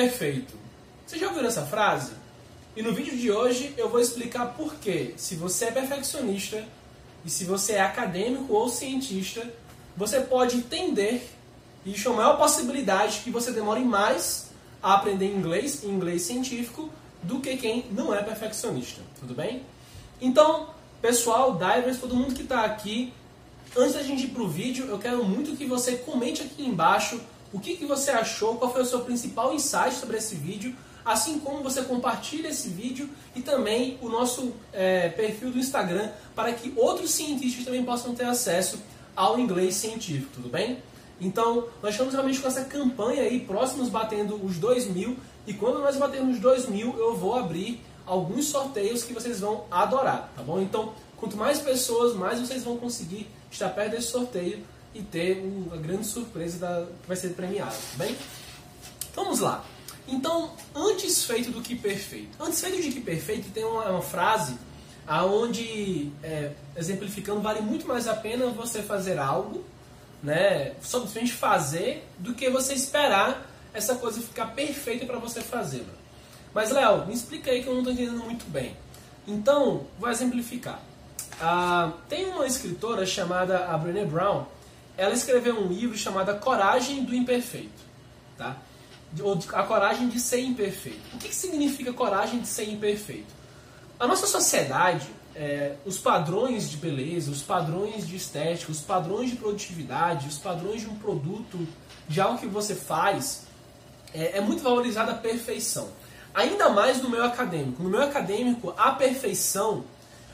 perfeito. Você já ouviu essa frase? E no vídeo de hoje eu vou explicar por que, se você é perfeccionista e se você é acadêmico ou cientista, você pode entender e existe uma maior possibilidade que você demore mais a aprender inglês, inglês científico, do que quem não é perfeccionista. Tudo bem? Então, pessoal, divers, todo mundo que está aqui, antes da gente ir para o vídeo, eu quero muito que você comente aqui embaixo o que, que você achou, qual foi o seu principal insight sobre esse vídeo, assim como você compartilha esse vídeo e também o nosso é, perfil do Instagram para que outros cientistas também possam ter acesso ao inglês científico, tudo bem? Então, nós estamos realmente com essa campanha aí, próximos batendo os 2 mil, e quando nós batermos 2 mil, eu vou abrir alguns sorteios que vocês vão adorar, tá bom? Então, quanto mais pessoas, mais vocês vão conseguir estar perto desse sorteio e ter uma grande surpresa da, que vai ser premiada, tá bem? Então, vamos lá. Então, antes feito do que perfeito. Antes feito de que perfeito tem uma, uma frase aonde, é, exemplificando, vale muito mais a pena você fazer algo, né, simplesmente fazer, do que você esperar essa coisa ficar perfeita para você fazer. Mas, Léo, me explica aí que eu não estou entendendo muito bem. Então, vou exemplificar. Ah, tem uma escritora chamada a Brené Brown, ela escreveu um livro chamado A Coragem do Imperfeito. Tá? A Coragem de Ser Imperfeito. O que, que significa coragem de ser imperfeito? A nossa sociedade, é, os padrões de beleza, os padrões de estética, os padrões de produtividade, os padrões de um produto, de algo que você faz, é, é muito valorizada a perfeição. Ainda mais no meio acadêmico. No meio acadêmico, a perfeição,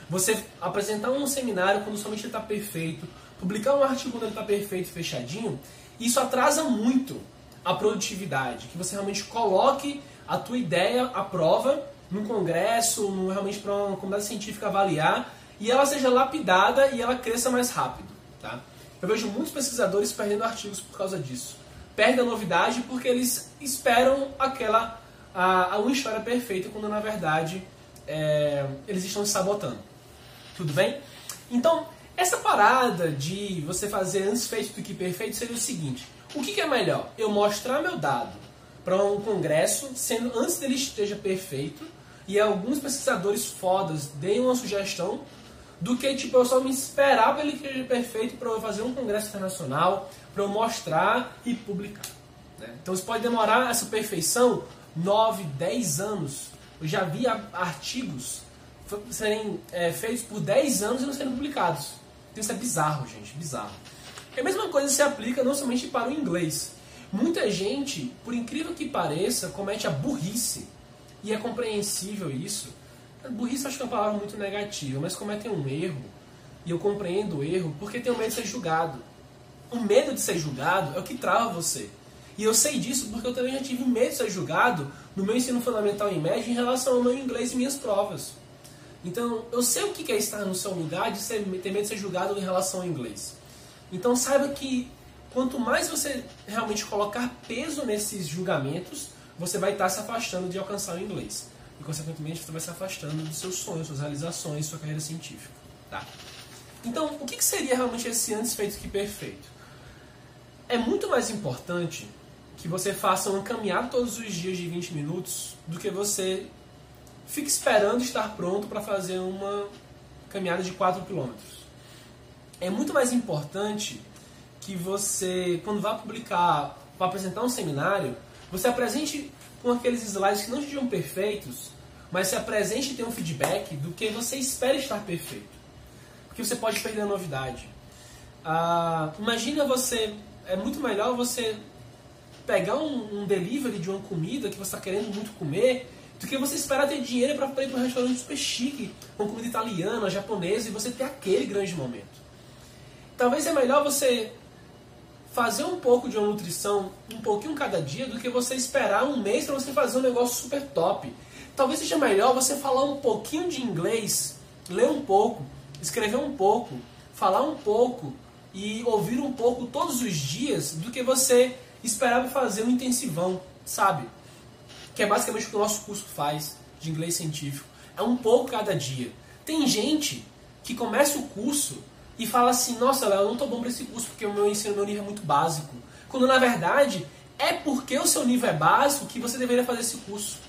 você apresentar um seminário quando somente está perfeito, publicar um artigo quando ele está perfeito, fechadinho, isso atrasa muito a produtividade. Que você realmente coloque a tua ideia à prova num congresso, num, realmente para uma comunidade científica avaliar, e ela seja lapidada e ela cresça mais rápido. Tá? Eu vejo muitos pesquisadores perdendo artigos por causa disso perdem a novidade porque eles esperam aquela a, a uma história perfeita quando na verdade é, eles estão se sabotando. Tudo bem? Então, essa parada de você fazer antes feito do que perfeito seria o seguinte: o que, que é melhor? Eu mostrar meu dado para um congresso, sendo antes dele esteja perfeito, e alguns pesquisadores fodas deem uma sugestão, do que tipo eu só me esperar para ele esteja perfeito para eu fazer um congresso internacional, para eu mostrar e publicar. Né? Então isso pode demorar essa perfeição 9, 10 anos. Eu já vi artigos serem é, feitos por 10 anos e não serem publicados. Então isso é bizarro, gente, bizarro. E a mesma coisa se aplica não somente para o inglês. Muita gente, por incrível que pareça, comete a burrice. E é compreensível isso. Burrice acho que é uma palavra muito negativa, mas cometem um erro. E eu compreendo o erro porque tem medo de ser julgado o medo de ser julgado é o que trava você. E eu sei disso porque eu também já tive medo de ser julgado no meu ensino fundamental e médio em relação ao meu inglês e minhas provas. Então, eu sei o que é estar no seu lugar de ser, ter medo de ser julgado em relação ao inglês. Então, saiba que quanto mais você realmente colocar peso nesses julgamentos, você vai estar se afastando de alcançar o inglês. E, consequentemente, você vai se afastando dos seus sonhos, suas realizações, sua carreira científica. Tá? Então, o que seria realmente esse antes feito que perfeito? é muito mais importante que você faça uma caminhada todos os dias de 20 minutos do que você fique esperando estar pronto para fazer uma caminhada de 4 km. É muito mais importante que você, quando vá publicar, para apresentar um seminário, você apresente com aqueles slides que não sejam perfeitos, mas se apresente e tenha um feedback do que você espera estar perfeito. Porque você pode perder a novidade. Ah, imagina você é muito melhor você pegar um, um delivery de uma comida que você está querendo muito comer do que você esperar ter dinheiro para ir para um restaurante super chique, com comida italiana, japonesa, e você ter aquele grande momento. Talvez é melhor você fazer um pouco de uma nutrição, um pouquinho cada dia, do que você esperar um mês para você fazer um negócio super top. Talvez seja melhor você falar um pouquinho de inglês, ler um pouco, escrever um pouco, falar um pouco, e ouvir um pouco todos os dias do que você esperava fazer um intensivão, sabe? Que é basicamente o que o nosso curso faz de inglês científico. É um pouco cada dia. Tem gente que começa o curso e fala assim: Nossa, Léo, eu não tô bom para esse curso porque o meu ensino, meu nível é muito básico. Quando na verdade é porque o seu nível é básico que você deveria fazer esse curso.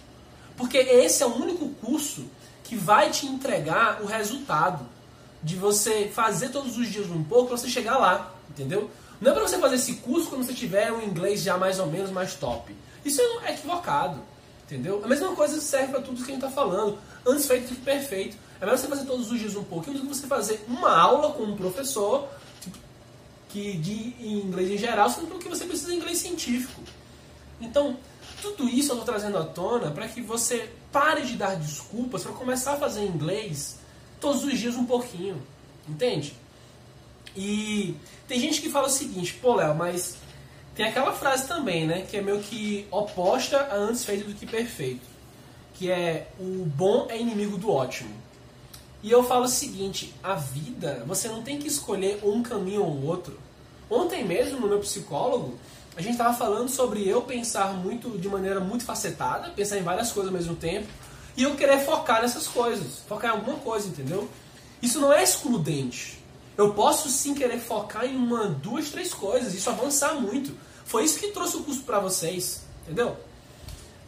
Porque esse é o único curso que vai te entregar o resultado de você fazer todos os dias um pouco para você chegar lá, entendeu? Não é para você fazer esse curso quando você tiver um inglês já mais ou menos mais top. Isso é equivocado, entendeu? A mesma coisa serve para tudo que a gente está falando. Antes feito do que perfeito. É melhor você fazer todos os dias um pouquinho do que você fazer uma aula com um professor tipo, que de inglês em geral, sendo que você precisa de inglês científico. Então, tudo isso eu estou trazendo à tona para que você pare de dar desculpas para começar a fazer inglês todos os dias um pouquinho. Entende? E tem gente que fala o seguinte, pô Léo, mas tem aquela frase também, né? Que é meio que oposta a antes feito do que perfeito. Que é o bom é inimigo do ótimo. E eu falo o seguinte, a vida, você não tem que escolher um caminho ou outro. Ontem mesmo, no meu psicólogo, a gente estava falando sobre eu pensar muito de maneira muito facetada, pensar em várias coisas ao mesmo tempo, e eu querer focar nessas coisas, focar em alguma coisa, entendeu? Isso não é excludente. Eu posso sim querer focar em uma, duas, três coisas, isso avançar muito. Foi isso que trouxe o curso para vocês, entendeu?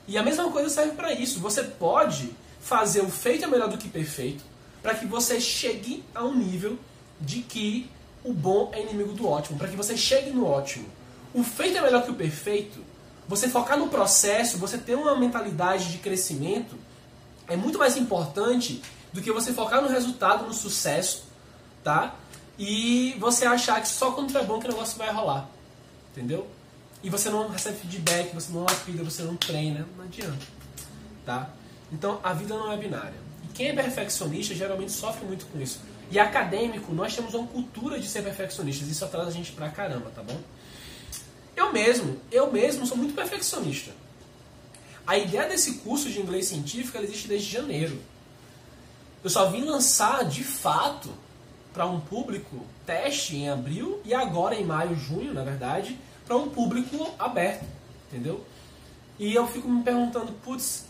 E a mesma coisa serve para isso. Você pode fazer o feito é melhor do que perfeito, para que você chegue a um nível de que o bom é inimigo do ótimo, para que você chegue no ótimo. O feito é melhor que o perfeito. Você focar no processo, você ter uma mentalidade de crescimento, é muito mais importante do que você focar no resultado, no sucesso, tá? E você achar que só quando é bom que o negócio vai rolar. Entendeu? E você não recebe feedback, você não lapida, você não treina, não adianta. Tá? Então a vida não é binária. E quem é perfeccionista geralmente sofre muito com isso. E acadêmico, nós temos uma cultura de ser perfeccionistas. Isso atrasa a gente pra caramba, tá bom? Eu mesmo, eu mesmo sou muito perfeccionista. A ideia desse curso de inglês científico existe desde janeiro. Eu só vim lançar de fato para um público teste em abril e agora em maio, junho, na verdade, para um público aberto, entendeu? E eu fico me perguntando, putz,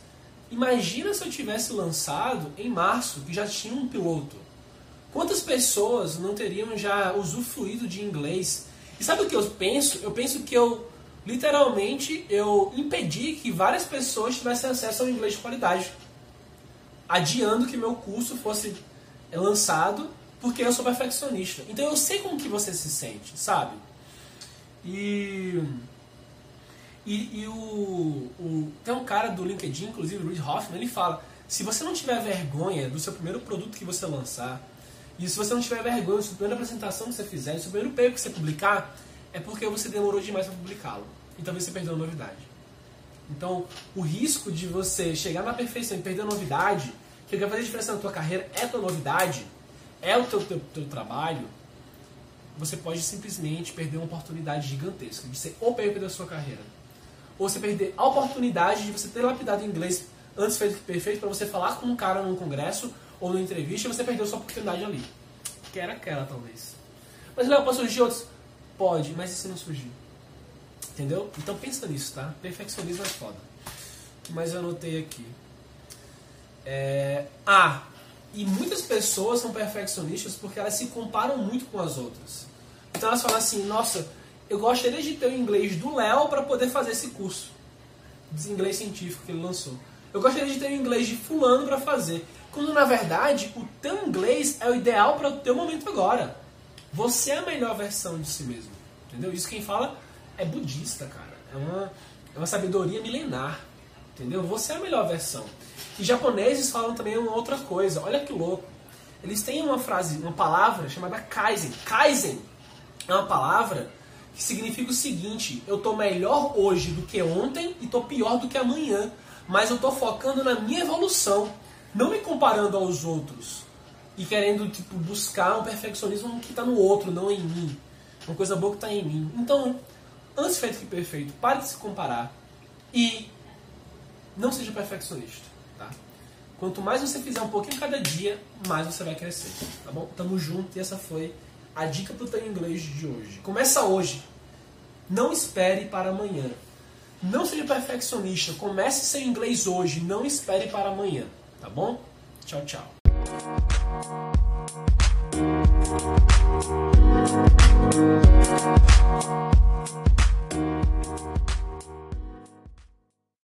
imagina se eu tivesse lançado em março, que já tinha um piloto. Quantas pessoas não teriam já usufruído de inglês e sabe o que eu penso? Eu penso que eu, literalmente, eu impedi que várias pessoas tivessem acesso ao inglês de qualidade. Adiando que meu curso fosse lançado, porque eu sou perfeccionista. Então eu sei como que você se sente, sabe? E... E, e o, o, tem um cara do LinkedIn, inclusive o Reid Hoffman, ele fala: se você não tiver vergonha do seu primeiro produto que você lançar, e se você não tiver vergonha, se a primeira apresentação que você fizer, se o primeiro paper que você publicar, é porque você demorou demais para publicá-lo. E talvez você perdeu a novidade. Então, o risco de você chegar na perfeição e perder a novidade, que vai fazer diferença na tua carreira é a tua novidade, é o teu, teu, teu trabalho, você pode simplesmente perder uma oportunidade gigantesca de ser ou paper da sua carreira. Ou você perder a oportunidade de você ter lapidado inglês antes feito que perfeito para você falar com um cara num congresso ou numa entrevista e você perdeu sua oportunidade ali. Que era aquela, talvez. Mas, Léo, pode surgir outros? Pode, mas e se não surgir? Entendeu? Então pensa nisso, tá? Perfeccionismo é foda. Mas eu anotei aqui. É... Ah, e muitas pessoas são perfeccionistas porque elas se comparam muito com as outras. Então elas falam assim, nossa, eu gostaria de ter o inglês do Léo para poder fazer esse curso de inglês científico que ele lançou. Eu gostaria de ter o inglês de fulano para fazer. Quando na verdade o teu inglês é o ideal para o teu momento agora. Você é a melhor versão de si mesmo. Entendeu? Isso quem fala é budista, cara. É uma, é uma sabedoria milenar. Entendeu? Você é a melhor versão. E japoneses falam também uma outra coisa. Olha que louco. Eles têm uma frase, uma palavra chamada Kaizen. Kaizen é uma palavra que significa o seguinte: eu estou melhor hoje do que ontem e estou pior do que amanhã. Mas eu estou focando na minha evolução não me comparando aos outros e querendo tipo, buscar um perfeccionismo que está no outro, não em mim. Uma coisa boa que está em mim. Então, antes feito que perfeito, pare de se comparar e não seja perfeccionista tá? Quanto mais você fizer um pouquinho cada dia, mais você vai crescer, tá bom? Tamo junto e essa foi a dica pro teu inglês de hoje. Começa hoje. Não espere para amanhã. Não seja perfeccionista. Comece seu inglês hoje. Não espere para amanhã, tá bom? Tchau, tchau.